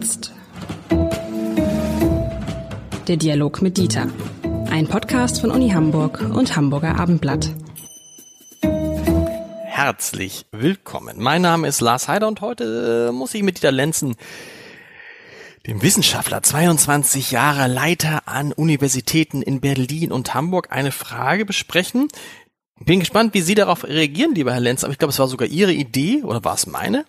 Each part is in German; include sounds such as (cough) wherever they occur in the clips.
jetzt. Der Dialog mit Dieter. Ein Podcast von Uni Hamburg und Hamburger Abendblatt. Herzlich willkommen. Mein Name ist Lars Heider und heute äh, muss ich mit Dieter Lenzen, dem Wissenschaftler, 22 Jahre Leiter an Universitäten in Berlin und Hamburg, eine Frage besprechen. Bin gespannt, wie Sie darauf reagieren, lieber Herr Lenz, aber ich glaube, es war sogar Ihre Idee oder war es meine?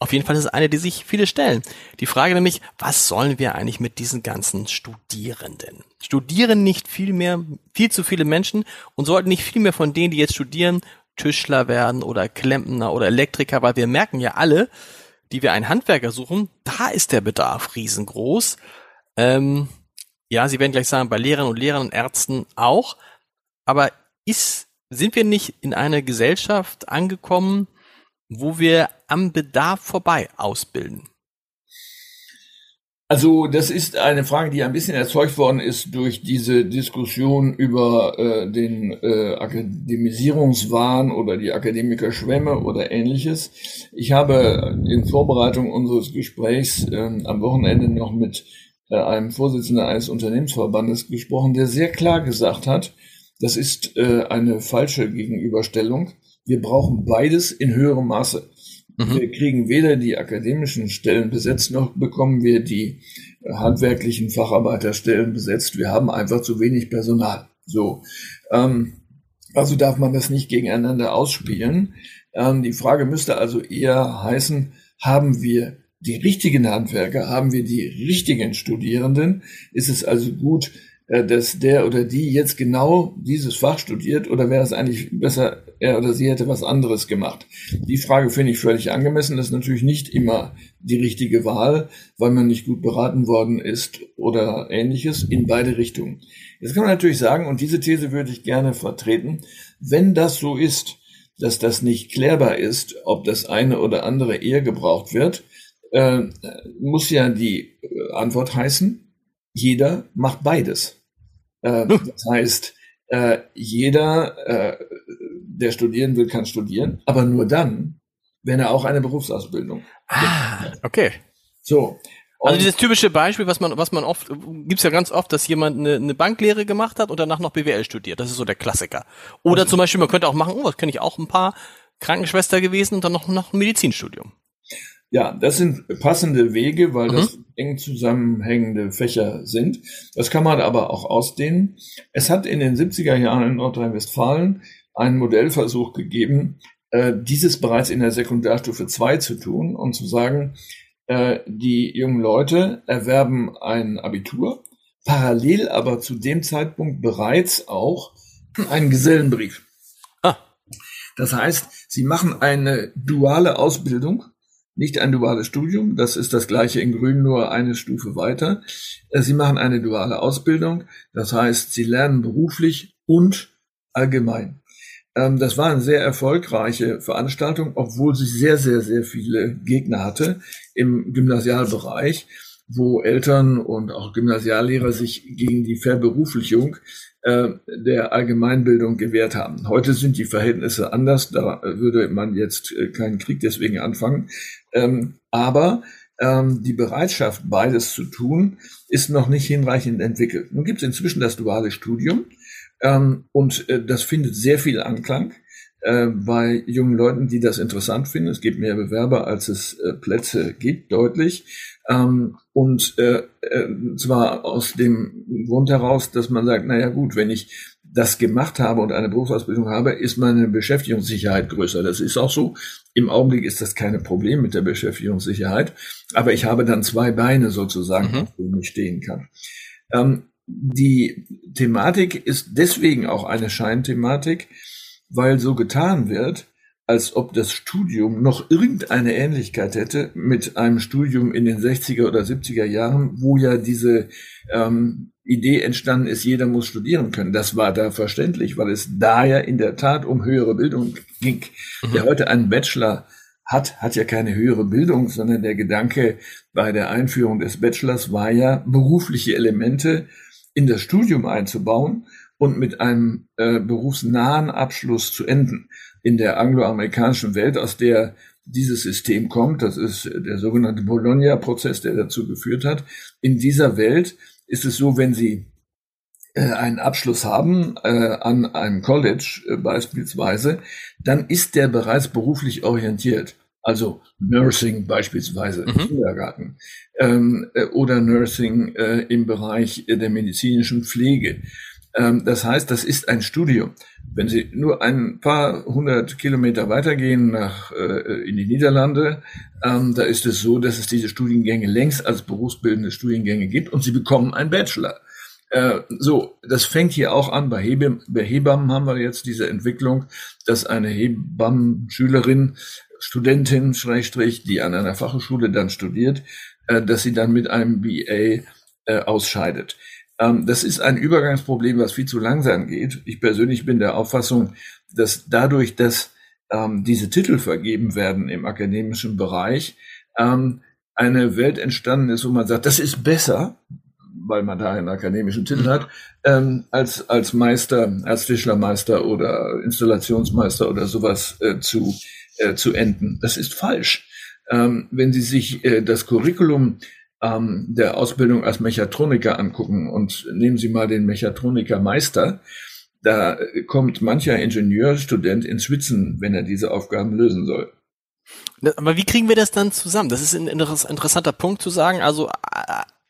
Auf jeden Fall ist es eine, die sich viele stellen. Die Frage nämlich, was sollen wir eigentlich mit diesen ganzen Studierenden? Studieren nicht viel mehr, viel zu viele Menschen und sollten nicht viel mehr von denen, die jetzt studieren, Tischler werden oder Klempner oder Elektriker, weil wir merken ja alle, die wir einen Handwerker suchen, da ist der Bedarf riesengroß. Ähm, ja, Sie werden gleich sagen, bei Lehrern und Lehrern und Ärzten auch. Aber ist, sind wir nicht in einer Gesellschaft angekommen, wo wir am Bedarf vorbei ausbilden? Also das ist eine Frage, die ein bisschen erzeugt worden ist durch diese Diskussion über äh, den äh, Akademisierungswahn oder die Akademikerschwemme oder ähnliches. Ich habe in Vorbereitung unseres Gesprächs äh, am Wochenende noch mit äh, einem Vorsitzenden eines Unternehmensverbandes gesprochen, der sehr klar gesagt hat, das ist äh, eine falsche Gegenüberstellung. Wir brauchen beides in höherem Maße. Mhm. Wir kriegen weder die akademischen Stellen besetzt, noch bekommen wir die handwerklichen Facharbeiterstellen besetzt. Wir haben einfach zu wenig Personal. So. Ähm, also darf man das nicht gegeneinander ausspielen. Ähm, die Frage müsste also eher heißen, haben wir die richtigen Handwerker, haben wir die richtigen Studierenden? Ist es also gut, äh, dass der oder die jetzt genau dieses Fach studiert oder wäre es eigentlich besser, er oder sie hätte was anderes gemacht? Die Frage finde ich völlig angemessen. Das ist natürlich nicht immer die richtige Wahl, weil man nicht gut beraten worden ist oder ähnliches in beide Richtungen. Jetzt kann man natürlich sagen, und diese These würde ich gerne vertreten, wenn das so ist, dass das nicht klärbar ist, ob das eine oder andere eher gebraucht wird, äh, muss ja die äh, Antwort heißen, jeder macht beides. Äh, das heißt, äh, jeder, äh, der studieren will, kann studieren, aber nur dann, wenn er auch eine Berufsausbildung. Ah, okay. So. also dieses typische Beispiel, was man, was man oft, gibt's ja ganz oft, dass jemand eine, eine Banklehre gemacht hat und danach noch BWL studiert. Das ist so der Klassiker. Oder zum Beispiel, man könnte auch machen, oh, das kenne ich auch ein paar Krankenschwester gewesen und dann noch, noch ein Medizinstudium. Ja, das sind passende Wege, weil mhm. das eng zusammenhängende Fächer sind. Das kann man aber auch ausdehnen. Es hat in den 70er Jahren in Nordrhein-Westfalen einen Modellversuch gegeben, äh, dieses bereits in der Sekundarstufe 2 zu tun und zu sagen, äh, die jungen Leute erwerben ein Abitur, parallel aber zu dem Zeitpunkt bereits auch einen Gesellenbrief. Ah. Das heißt, sie machen eine duale Ausbildung nicht ein duales Studium, das ist das gleiche in Grün, nur eine Stufe weiter. Äh, sie machen eine duale Ausbildung, das heißt, sie lernen beruflich und allgemein. Ähm, das war eine sehr erfolgreiche Veranstaltung, obwohl sie sehr, sehr, sehr viele Gegner hatte im Gymnasialbereich, wo Eltern und auch Gymnasiallehrer sich gegen die Verberuflichung äh, der Allgemeinbildung gewährt haben. Heute sind die Verhältnisse anders, da würde man jetzt äh, keinen Krieg deswegen anfangen. Ähm, aber ähm, die Bereitschaft, beides zu tun, ist noch nicht hinreichend entwickelt. Nun gibt es inzwischen das duale Studium ähm, und äh, das findet sehr viel Anklang äh, bei jungen Leuten, die das interessant finden. Es gibt mehr Bewerber, als es äh, Plätze gibt, deutlich. Ähm, und äh, äh, zwar aus dem Grund heraus, dass man sagt, naja gut, wenn ich das gemacht habe und eine Berufsausbildung habe, ist meine Beschäftigungssicherheit größer. Das ist auch so. Im Augenblick ist das keine Problem mit der Beschäftigungssicherheit, aber ich habe dann zwei Beine sozusagen, mhm. denen ich stehen kann. Ähm, die Thematik ist deswegen auch eine Scheinthematik, weil so getan wird, als ob das Studium noch irgendeine Ähnlichkeit hätte mit einem Studium in den 60er oder 70er Jahren, wo ja diese ähm, Idee entstanden ist, jeder muss studieren können. Das war da verständlich, weil es da ja in der Tat um höhere Bildung ging. Mhm. Wer heute einen Bachelor hat, hat ja keine höhere Bildung, sondern der Gedanke bei der Einführung des Bachelors war ja, berufliche Elemente in das Studium einzubauen und mit einem äh, berufsnahen Abschluss zu enden. In der angloamerikanischen Welt, aus der dieses System kommt. Das ist der sogenannte Bologna-Prozess, der dazu geführt hat. In dieser Welt ist es so, wenn Sie äh, einen Abschluss haben äh, an einem College äh, beispielsweise, dann ist der bereits beruflich orientiert. Also Nursing beispielsweise im mhm. Kindergarten ähm, äh, oder Nursing äh, im Bereich der medizinischen Pflege. Ähm, das heißt, das ist ein Studium. Wenn Sie nur ein paar hundert Kilometer weitergehen nach, äh, in die Niederlande, ähm, da ist es so, dass es diese Studiengänge längst als berufsbildende Studiengänge gibt und Sie bekommen einen Bachelor. Äh, so, das fängt hier auch an. Bei, Hebam, bei Hebammen haben wir jetzt diese Entwicklung, dass eine Hebammenschülerin, Studentin, Schrägstrich, die an einer Fachhochschule dann studiert, äh, dass sie dann mit einem BA äh, ausscheidet. Ähm, das ist ein Übergangsproblem, was viel zu langsam geht. Ich persönlich bin der Auffassung, dass dadurch, dass ähm, diese Titel vergeben werden im akademischen Bereich, ähm, eine Welt entstanden ist, wo man sagt, das ist besser, weil man da einen akademischen Titel mhm. hat, ähm, als, als Meister, als Tischlermeister oder Installationsmeister oder sowas äh, zu, äh, zu enden. Das ist falsch. Ähm, wenn Sie sich äh, das Curriculum ähm, der Ausbildung als Mechatroniker angucken und nehmen Sie mal den Mechatronikermeister, da kommt mancher Ingenieurstudent ins Schwitzen, wenn er diese Aufgaben lösen soll. Aber wie kriegen wir das dann zusammen? Das ist ein interessanter Punkt zu sagen. Also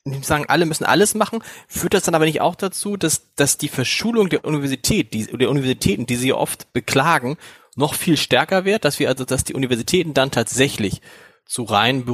nicht sagen, alle müssen alles machen, führt das dann aber nicht auch dazu, dass, dass die Verschulung der Universität, die, der Universitäten, die sie oft beklagen, noch viel stärker wird, dass wir also, dass die Universitäten dann tatsächlich zu reinen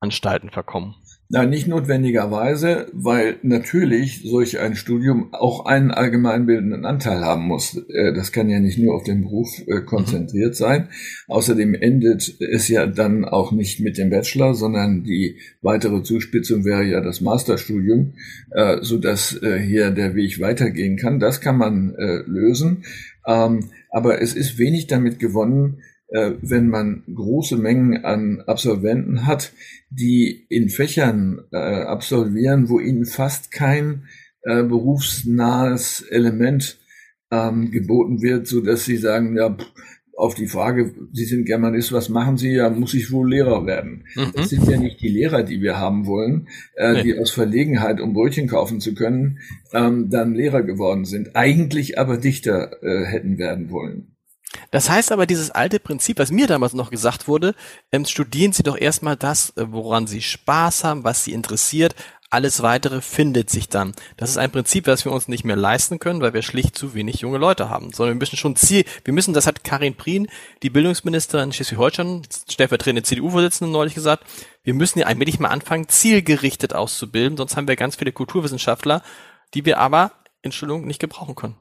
Berufsvorbereitungsanstalten verkommen? Nein, nicht notwendigerweise, weil natürlich solch ein Studium auch einen allgemeinbildenden Anteil haben muss. Äh, das kann ja nicht nur auf den Beruf äh, konzentriert sein. Außerdem endet es ja dann auch nicht mit dem Bachelor, sondern die weitere Zuspitzung wäre ja das Masterstudium, äh, so dass hier der Weg weitergehen kann. Das kann man lösen. Ähm, aber es ist wenig damit gewonnen, wenn man große Mengen an Absolventen hat, die in Fächern äh, absolvieren, wo ihnen fast kein äh, berufsnahes Element ähm, geboten wird, so dass sie sagen, ja, auf die Frage, Sie sind Germanist, was machen Sie? Ja, muss ich wohl Lehrer werden. Mhm. Das sind ja nicht die Lehrer, die wir haben wollen, äh, nee. die aus Verlegenheit, um Brötchen kaufen zu können, ähm, dann Lehrer geworden sind, eigentlich aber Dichter äh, hätten werden wollen. Das heißt aber, dieses alte Prinzip, was mir damals noch gesagt wurde, ähm, studieren Sie doch erstmal das, äh, woran Sie Spaß haben, was Sie interessiert. Alles weitere findet sich dann. Das ist ein Prinzip, das wir uns nicht mehr leisten können, weil wir schlicht zu wenig junge Leute haben. Sondern wir müssen schon Ziel, wir müssen, das hat Karin Prien, die Bildungsministerin Schleswig-Holstein, stellvertretende CDU-Vorsitzende neulich gesagt, wir müssen ja allmählich mal anfangen, zielgerichtet auszubilden, sonst haben wir ganz viele Kulturwissenschaftler, die wir aber, Entschuldigung, nicht gebrauchen können.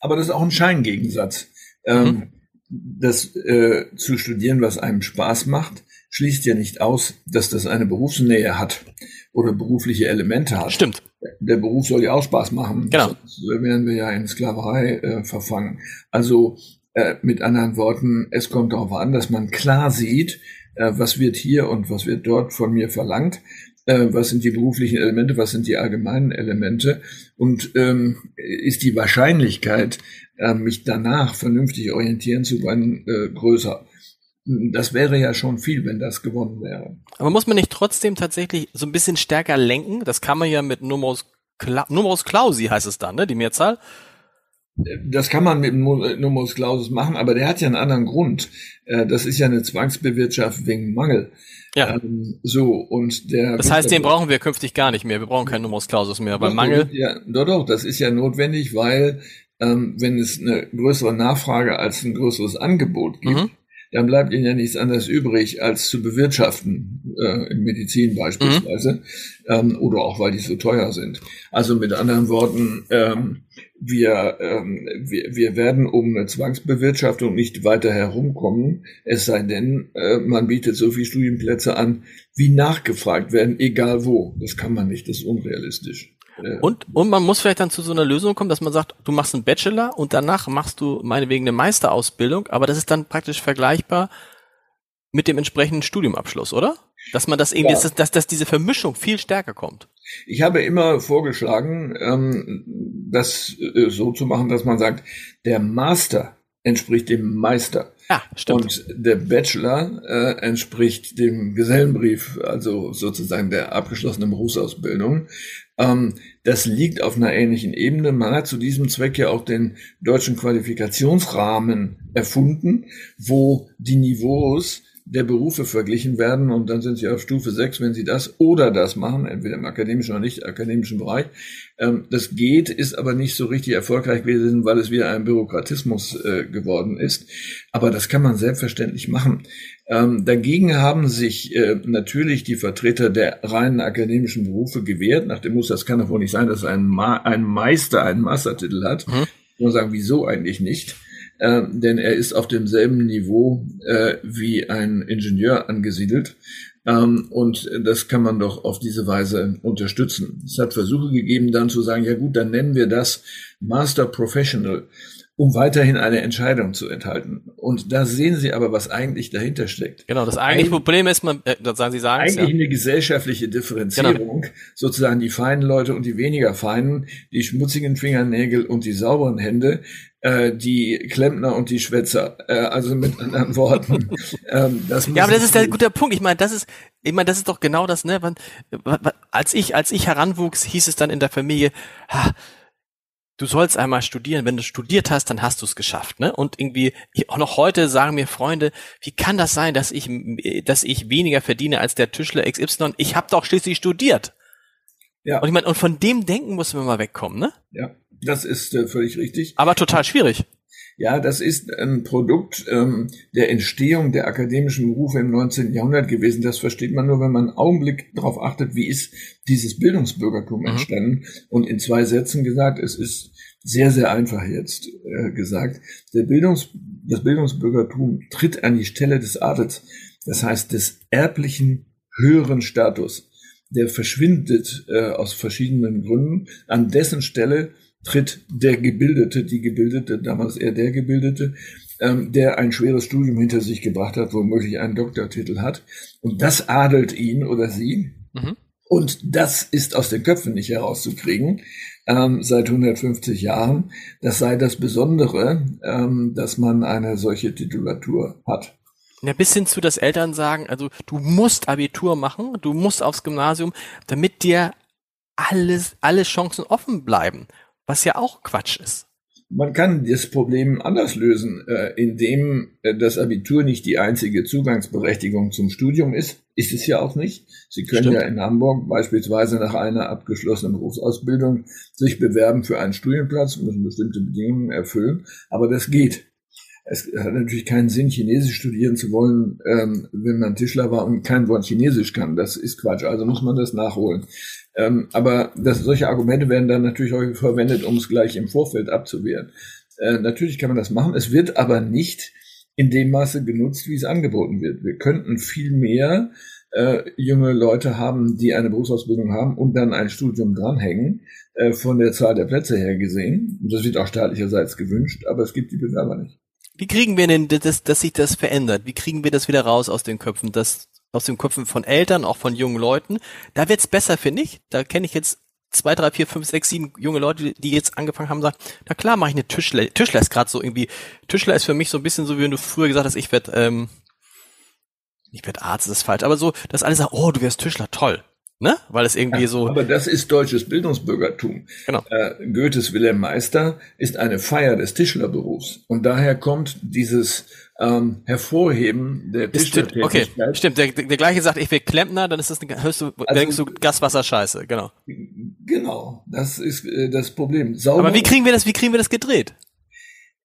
Aber das ist auch ein Scheingegensatz. Ähm, mhm. Das äh, zu studieren, was einem Spaß macht, schließt ja nicht aus, dass das eine Berufsnähe hat oder berufliche Elemente hat. Stimmt. Der Beruf soll ja auch Spaß machen. Genau. So werden wir ja in Sklaverei äh, verfangen. Also äh, mit anderen Worten, es kommt darauf an, dass man klar sieht, äh, was wird hier und was wird dort von mir verlangt was sind die beruflichen Elemente, was sind die allgemeinen Elemente und ähm, ist die Wahrscheinlichkeit, äh, mich danach vernünftig orientieren zu können, äh, größer. Das wäre ja schon viel, wenn das gewonnen wäre. Aber muss man nicht trotzdem tatsächlich so ein bisschen stärker lenken? Das kann man ja mit Numerus, Cla Numerus Clausi heißt es dann, ne? Die Mehrzahl. Das kann man mit Numerus Clausus machen, aber der hat ja einen anderen Grund. Äh, das ist ja eine Zwangsbewirtschaft wegen Mangel. Ja. Ähm, so, und der. Das heißt, den brauchen wir künftig gar nicht mehr. Wir brauchen keinen Numerus Clausus mehr, weil Mangel. Ja, doch, doch, das ist ja notwendig, weil, ähm, wenn es eine größere Nachfrage als ein größeres Angebot gibt, mhm. Dann bleibt ihnen ja nichts anderes übrig, als zu bewirtschaften, äh, in Medizin beispielsweise, mhm. ähm, oder auch weil die so teuer sind. Also mit anderen Worten, ähm, wir, ähm, wir, wir werden um eine Zwangsbewirtschaftung nicht weiter herumkommen, es sei denn, äh, man bietet so viele Studienplätze an, wie nachgefragt werden, egal wo. Das kann man nicht, das ist unrealistisch. Äh, und, und man muss vielleicht dann zu so einer Lösung kommen, dass man sagt, du machst einen Bachelor und danach machst du meinetwegen eine Meisterausbildung, aber das ist dann praktisch vergleichbar mit dem entsprechenden Studiumabschluss, oder? Dass man das irgendwie, ja. dass, dass, dass diese Vermischung viel stärker kommt. Ich habe immer vorgeschlagen, ähm, das äh, so zu machen, dass man sagt, der Master entspricht dem Meister. Ja, stimmt. Und der Bachelor äh, entspricht dem Gesellenbrief, also sozusagen der abgeschlossenen Berufsausbildung. Ähm, das liegt auf einer ähnlichen Ebene. Man hat zu diesem Zweck ja auch den deutschen Qualifikationsrahmen erfunden, wo die Niveaus der Berufe verglichen werden und dann sind sie auf Stufe 6, wenn sie das oder das machen, entweder im akademischen oder nicht akademischen Bereich. Ähm, das geht, ist aber nicht so richtig erfolgreich gewesen, weil es wieder ein Bürokratismus äh, geworden ist. Aber das kann man selbstverständlich machen. Ähm, dagegen haben sich äh, natürlich die Vertreter der reinen akademischen Berufe gewehrt, nach dem Muss, das kann doch wohl nicht sein, dass ein, Ma ein Meister einen Mastertitel hat. Mhm. Ich muss sagen, wieso eigentlich nicht? äh, denn er ist auf demselben Niveau äh, wie ein Ingenieur angesiedelt. Ähm, und das kann man doch auf diese Weise unterstützen. Es hat Versuche gegeben, dann zu sagen, ja gut, dann nennen wir das Master Professional um weiterhin eine Entscheidung zu enthalten. Und da sehen Sie aber, was eigentlich dahinter steckt. Genau, das eigentliche Ein, Problem ist, man, äh, sagen Sie sagen eigentlich ja. eine gesellschaftliche Differenzierung, genau. sozusagen die feinen Leute und die weniger feinen, die schmutzigen Fingernägel und die sauberen Hände, äh, die Klempner und die Schwätzer. Äh, also mit anderen Worten. (laughs) ähm, das ja, aber das ist der gute Punkt. Ich meine, das ist, ich meine, das ist doch genau das, ne? Als ich, als ich heranwuchs, hieß es dann in der Familie, ha, du sollst einmal studieren. Wenn du studiert hast, dann hast du es geschafft. Ne? Und irgendwie, auch noch heute sagen mir Freunde, wie kann das sein, dass ich, dass ich weniger verdiene als der Tischler XY? Ich habe doch schließlich studiert. Ja. Und ich meine, und von dem Denken muss man mal wegkommen, ne? Ja, das ist äh, völlig richtig. Aber total schwierig. Ja, das ist ein Produkt ähm, der Entstehung der akademischen Berufe im 19. Jahrhundert gewesen. Das versteht man nur, wenn man einen Augenblick darauf achtet, wie ist dieses Bildungsbürgertum mhm. entstanden. Und in zwei Sätzen gesagt, es ist sehr, sehr einfach jetzt äh, gesagt. Der Bildungs, das Bildungsbürgertum tritt an die Stelle des Adels. Das heißt, des erblichen höheren Status. Der verschwindet äh, aus verschiedenen Gründen. An dessen Stelle tritt der Gebildete, die Gebildete, damals eher der Gebildete, ähm, der ein schweres Studium hinter sich gebracht hat, womöglich einen Doktortitel hat. Und das adelt ihn oder sie. Mhm. Und das ist aus den Köpfen nicht herauszukriegen ähm, seit 150 Jahren. Das sei das Besondere, ähm, dass man eine solche Titulatur hat. Ja, bis hin zu, dass Eltern sagen, also du musst Abitur machen, du musst aufs Gymnasium, damit dir alles, alle Chancen offen bleiben was ja auch Quatsch ist. Man kann das Problem anders lösen, äh, indem äh, das Abitur nicht die einzige Zugangsberechtigung zum Studium ist. Ist es ja auch nicht. Sie können Stimmt. ja in Hamburg beispielsweise nach einer abgeschlossenen Berufsausbildung sich bewerben für einen Studienplatz, müssen bestimmte Bedingungen erfüllen, aber das geht. Es hat natürlich keinen Sinn, Chinesisch studieren zu wollen, ähm, wenn man Tischler war und kein Wort Chinesisch kann. Das ist Quatsch. Also muss man das nachholen. Ähm, aber das, solche Argumente werden dann natürlich auch verwendet, um es gleich im Vorfeld abzuwehren. Äh, natürlich kann man das machen. Es wird aber nicht in dem Maße genutzt, wie es angeboten wird. Wir könnten viel mehr äh, junge Leute haben, die eine Berufsausbildung haben und dann ein Studium dranhängen, äh, von der Zahl der Plätze her gesehen. Und das wird auch staatlicherseits gewünscht, aber es gibt die Bewerber nicht. Wie kriegen wir denn, dass, dass sich das verändert? Wie kriegen wir das wieder raus aus den Köpfen, dass aus den Köpfen von Eltern, auch von jungen Leuten. Da wird's besser, finde ich. Da kenne ich jetzt zwei, drei, vier, fünf, sechs, sieben junge Leute, die jetzt angefangen haben, sagen, na klar, mache ich eine Tischler. Tischler ist gerade so irgendwie, Tischler ist für mich so ein bisschen so, wie wenn du früher gesagt hast, ich werde, ähm, ich werde Arzt, das ist falsch, aber so, dass alle sagen, oh, du wirst Tischler, toll. Ne? Weil es irgendwie ja, so. Aber das ist deutsches Bildungsbürgertum. Genau. Äh, Goethes Wilhelm Meister ist eine Feier des Tischlerberufs. Und daher kommt dieses ähm, Hervorheben der Tischlertätigkeit. Okay, stimmt. Der, der, gleiche sagt, ich will Klempner, dann ist das eine, hörst du, also, denkst du Gaswasser Scheiße, genau. Genau, das ist äh, das Problem. Sauber aber wie kriegen wir das, wie kriegen wir das gedreht?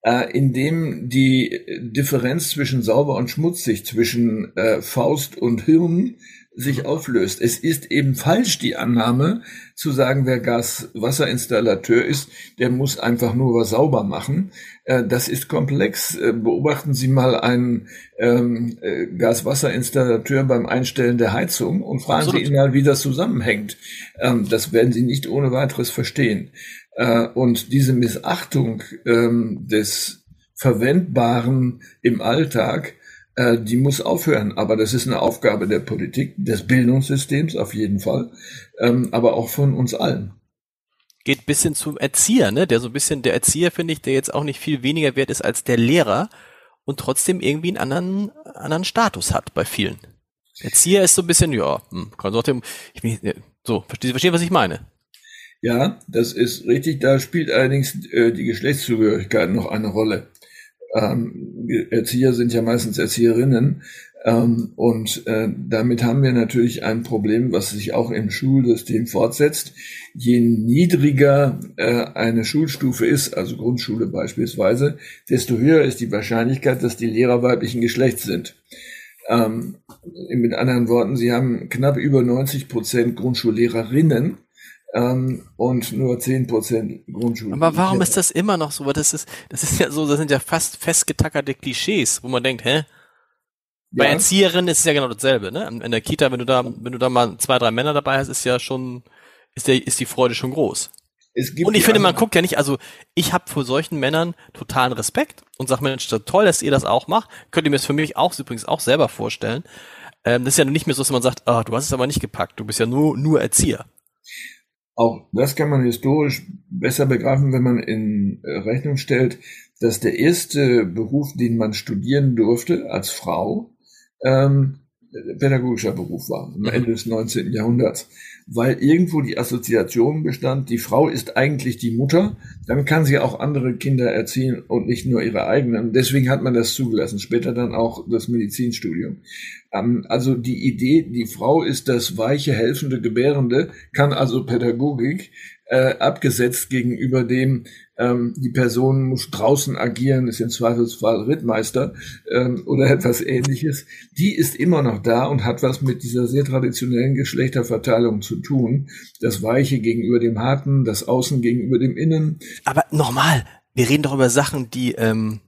Äh, indem die Differenz zwischen sauber und schmutzig, zwischen äh, Faust und Hirn sich auflöst. Es ist eben falsch die Annahme zu sagen, wer Gas-Wasser-Installateur ist, der muss einfach nur was sauber machen. Äh, das ist komplex. Äh, beobachten Sie mal einen ähm, äh, Gas-Wasser-Installateur beim Einstellen der Heizung und fragen Absolut. Sie ihn mal, wie das zusammenhängt. Ähm, das werden Sie nicht ohne weiteres verstehen. Und diese Missachtung ähm, des Verwendbaren im Alltag, äh, die muss aufhören. Aber das ist eine Aufgabe der Politik, des Bildungssystems auf jeden Fall, ähm, aber auch von uns allen. geht bis hin zum Erzieher, ne? Der so ein bisschen, der Erzieher finde ich, der jetzt auch nicht viel weniger wert ist als der Lehrer und trotzdem irgendwie einen anderen, anderen Status hat bei vielen. Erzieher ist so ein bisschen, ja, hm, Konsortium, ich bin, so, verstehen Sie, verstehen, was ich meine? Ja, das ist richtig. Da spielt allerdings äh, die Geschlechtszugehörigkeit noch eine Rolle. Ähm, Erzieher sind ja meistens Erzieherinnen. Ähm, und äh, damit haben wir natürlich ein Problem, was sich auch im Schulsystem fortsetzt. Je niedriger äh, eine Schulstufe ist, also Grundschule beispielsweise, desto höher ist die Wahrscheinlichkeit, dass die Lehrer weiblichen Geschlechts sind. Ähm, mit anderen Worten, Sie haben knapp über 90 Prozent Grundschullehrerinnen ähm, und nur 10 Prozent Grundschule. Aber warum ist das immer noch so? Das ist, das ist ja so, das sind ja fast festgetackerte Klischees, wo man denkt, hä? Bei ja. Erzieherinnen ist es ja genau dasselbe, ne? In der Kita, wenn du da, wenn du da mal zwei, drei Männer dabei hast, ist ja schon, ist der, ist die Freude schon groß. und ich finde, man guckt ja nicht, also ich habe vor solchen Männern totalen Respekt und sag Mensch, toll, dass ihr das auch macht. Könnt ihr mir das für mich auch übrigens auch selber vorstellen. Ähm, das ist ja nicht mehr so, dass man sagt, ah, du hast es aber nicht gepackt, du bist ja nur, nur Erzieher. Auch das kann man historisch besser begreifen, wenn man in äh, Rechnung stellt, dass der erste Beruf, den man studieren durfte als Frau, ähm, pädagogischer Beruf war, am Ende des 19. Jahrhunderts weil irgendwo die Assoziation bestand, die Frau ist eigentlich die Mutter, dann kann sie auch andere Kinder erziehen und nicht nur ihre eigenen. Deswegen hat man das zugelassen, später dann auch das Medizinstudium. Ähm, also die Idee, die Frau ist das weiche, helfende, gebärende, kann also Pädagogik, äh, abgesetzt gegenüber dem, ähm, die Person muss draußen agieren, ist im Zweifelsfall Rittmeister ähm, oder (laughs) etwas ähnliches, die ist immer noch da und hat was mit dieser sehr traditionellen Geschlechterverteilung zu tun. Das Weiche gegenüber dem Harten, das Außen gegenüber dem Innen. Aber nochmal, wir reden doch über Sachen, die ähm,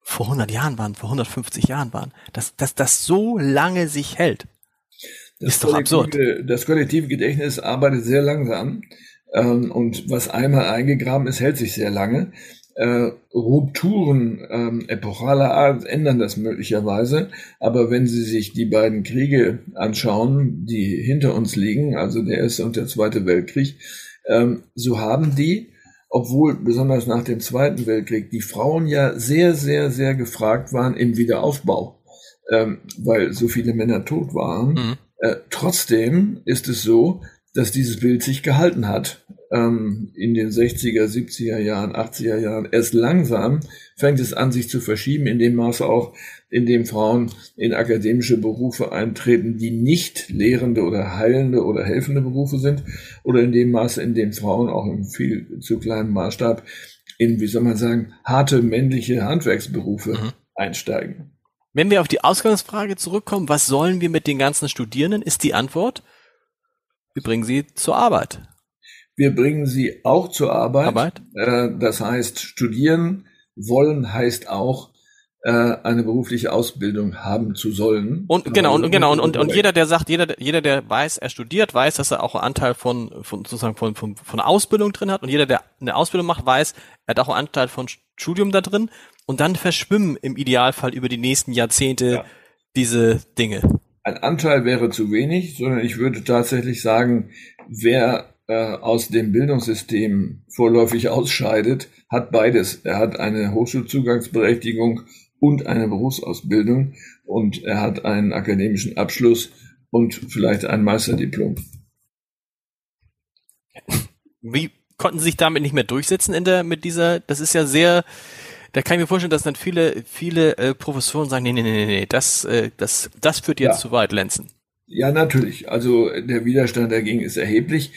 vor 100 Jahren waren, vor 150 Jahren waren. Dass, dass das so lange sich hält, das ist doch absurd. Das kollektive Gedächtnis arbeitet sehr langsam. Ähm, und was einmal eingegraben ist, hält sich sehr lange. Äh, Rupturen ähm, epochaler Art ändern das möglicherweise, aber wenn Sie sich die beiden Kriege anschauen, die hinter uns liegen, also der Erste und der Zweite Weltkrieg, ähm, so haben die, obwohl besonders nach dem Zweiten Weltkrieg die Frauen ja sehr, sehr, sehr gefragt waren im Wiederaufbau, ähm, weil so viele Männer tot waren. Mhm. Äh, trotzdem ist es so, dass dieses Bild sich gehalten hat. Ähm, in den 60er, 70er Jahren, 80er Jahren. Erst langsam fängt es an, sich zu verschieben, in dem Maße auch, in dem Frauen in akademische Berufe eintreten, die nicht lehrende oder heilende oder helfende Berufe sind, oder in dem Maße, in dem Frauen auch im viel zu kleinen Maßstab in, wie soll man sagen, harte männliche Handwerksberufe mhm. einsteigen. Wenn wir auf die Ausgangsfrage zurückkommen, was sollen wir mit den ganzen Studierenden, ist die Antwort, wir bringen sie zur Arbeit. Wir bringen sie auch zur Arbeit. Arbeit? Äh, das heißt, studieren wollen heißt auch, äh, eine berufliche Ausbildung haben zu sollen. Und genau, und genau, und, und, und jeder, der sagt, jeder, jeder, der weiß, er studiert, weiß, dass er auch einen Anteil von, von sozusagen von, von, von Ausbildung drin hat. Und jeder, der eine Ausbildung macht, weiß, er hat auch einen Anteil von Studium da drin. Und dann verschwimmen im Idealfall über die nächsten Jahrzehnte ja. diese Dinge ein Anteil wäre zu wenig, sondern ich würde tatsächlich sagen, wer äh, aus dem Bildungssystem vorläufig ausscheidet, hat beides. Er hat eine Hochschulzugangsberechtigung und eine Berufsausbildung und er hat einen akademischen Abschluss und vielleicht ein Meisterdiplom. Wie konnten Sie sich damit nicht mehr durchsetzen in der, mit dieser, das ist ja sehr, da kann ich mir vorstellen, dass dann viele, viele äh, Professoren sagen, nee, nee, nee, nee, das, äh, das, das führt jetzt ja. zu weit, Lenzen. Ja, natürlich. Also der Widerstand dagegen ist erheblich,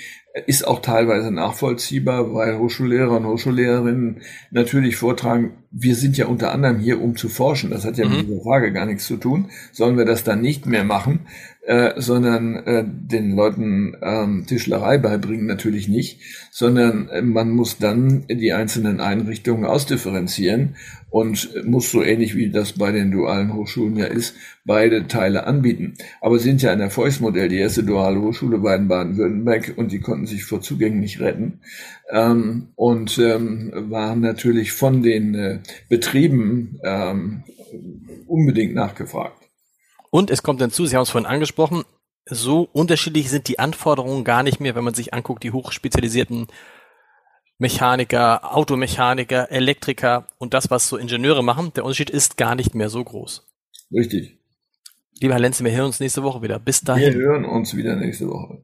ist auch teilweise nachvollziehbar, weil Hochschullehrer und Hochschullehrerinnen natürlich vortragen, wir sind ja unter anderem hier, um zu forschen. Das hat ja mhm. mit dieser Frage gar nichts zu tun. Sollen wir das dann nicht mehr machen? Äh, sondern äh, den Leuten ähm, Tischlerei beibringen natürlich nicht, sondern äh, man muss dann die einzelnen Einrichtungen ausdifferenzieren und muss so ähnlich wie das bei den dualen Hochschulen ja ist, beide Teile anbieten. Aber sind ja ein Erfolgsmodell. Die erste duale Hochschule war in Baden-Württemberg und die konnten sich vor Zugängen nicht retten ähm, und ähm, waren natürlich von den äh, Betrieben ähm, unbedingt nachgefragt. Und es kommt hinzu, Sie haben es vorhin angesprochen, so unterschiedlich sind die Anforderungen gar nicht mehr, wenn man sich anguckt, die hochspezialisierten Mechaniker, Automechaniker, Elektriker und das, was so Ingenieure machen. Der Unterschied ist gar nicht mehr so groß. Richtig. Lieber Herr Lenz, wir hören uns nächste Woche wieder. Bis dahin. Wir hören uns wieder nächste Woche.